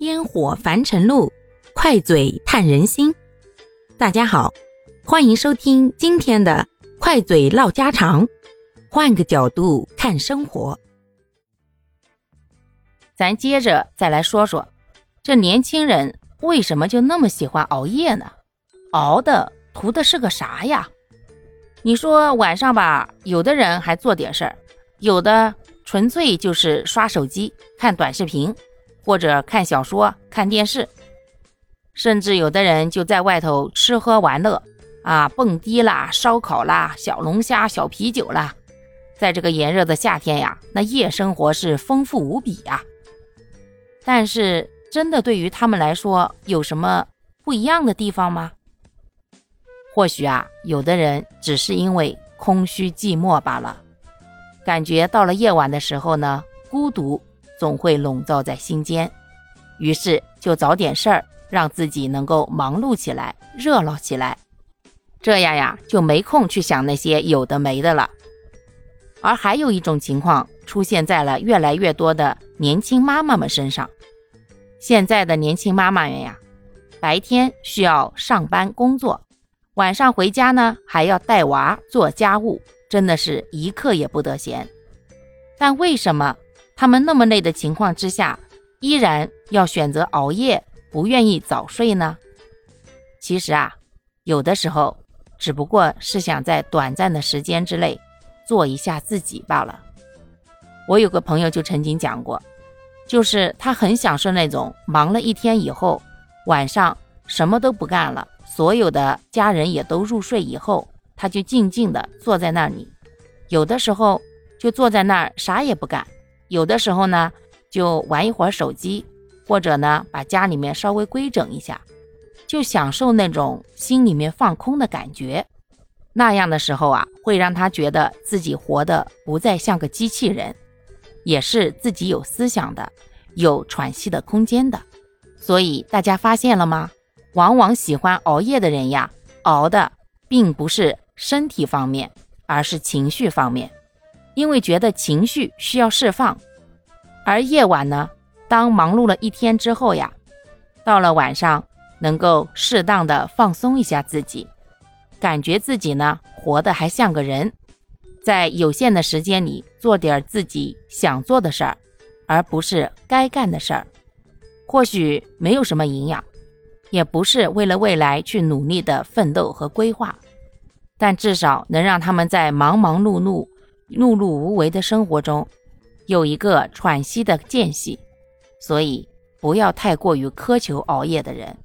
烟火凡尘路，快嘴探人心。大家好，欢迎收听今天的快嘴唠家常，换个角度看生活。咱接着再来说说，这年轻人为什么就那么喜欢熬夜呢？熬的图的是个啥呀？你说晚上吧，有的人还做点事儿，有的纯粹就是刷手机、看短视频。或者看小说、看电视，甚至有的人就在外头吃喝玩乐，啊，蹦迪啦、烧烤啦、小龙虾、小啤酒啦，在这个炎热的夏天呀，那夜生活是丰富无比呀。但是，真的对于他们来说，有什么不一样的地方吗？或许啊，有的人只是因为空虚寂寞罢了，感觉到了夜晚的时候呢，孤独。总会笼罩在心间，于是就找点事儿，让自己能够忙碌起来、热闹起来，这样呀就没空去想那些有的没的了。而还有一种情况出现在了越来越多的年轻妈妈们身上，现在的年轻妈妈们呀，白天需要上班工作，晚上回家呢还要带娃、做家务，真的是一刻也不得闲。但为什么？他们那么累的情况之下，依然要选择熬夜，不愿意早睡呢？其实啊，有的时候只不过是想在短暂的时间之内做一下自己罢了。我有个朋友就曾经讲过，就是他很享受那种忙了一天以后，晚上什么都不干了，所有的家人也都入睡以后，他就静静的坐在那里，有的时候就坐在那儿啥也不干。有的时候呢，就玩一会儿手机，或者呢，把家里面稍微规整一下，就享受那种心里面放空的感觉。那样的时候啊，会让他觉得自己活得不再像个机器人，也是自己有思想的，有喘息的空间的。所以大家发现了吗？往往喜欢熬夜的人呀，熬的并不是身体方面，而是情绪方面。因为觉得情绪需要释放，而夜晚呢，当忙碌了一天之后呀，到了晚上能够适当的放松一下自己，感觉自己呢活得还像个人，在有限的时间里做点自己想做的事儿，而不是该干的事儿。或许没有什么营养，也不是为了未来去努力的奋斗和规划，但至少能让他们在忙忙碌碌。碌碌无为的生活中，有一个喘息的间隙，所以不要太过于苛求熬夜的人。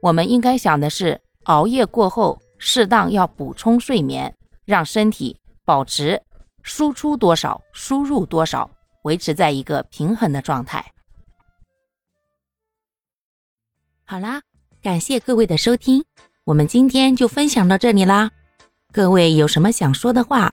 我们应该想的是，熬夜过后适当要补充睡眠，让身体保持输出多少、输入多少，维持在一个平衡的状态。好啦，感谢各位的收听，我们今天就分享到这里啦。各位有什么想说的话？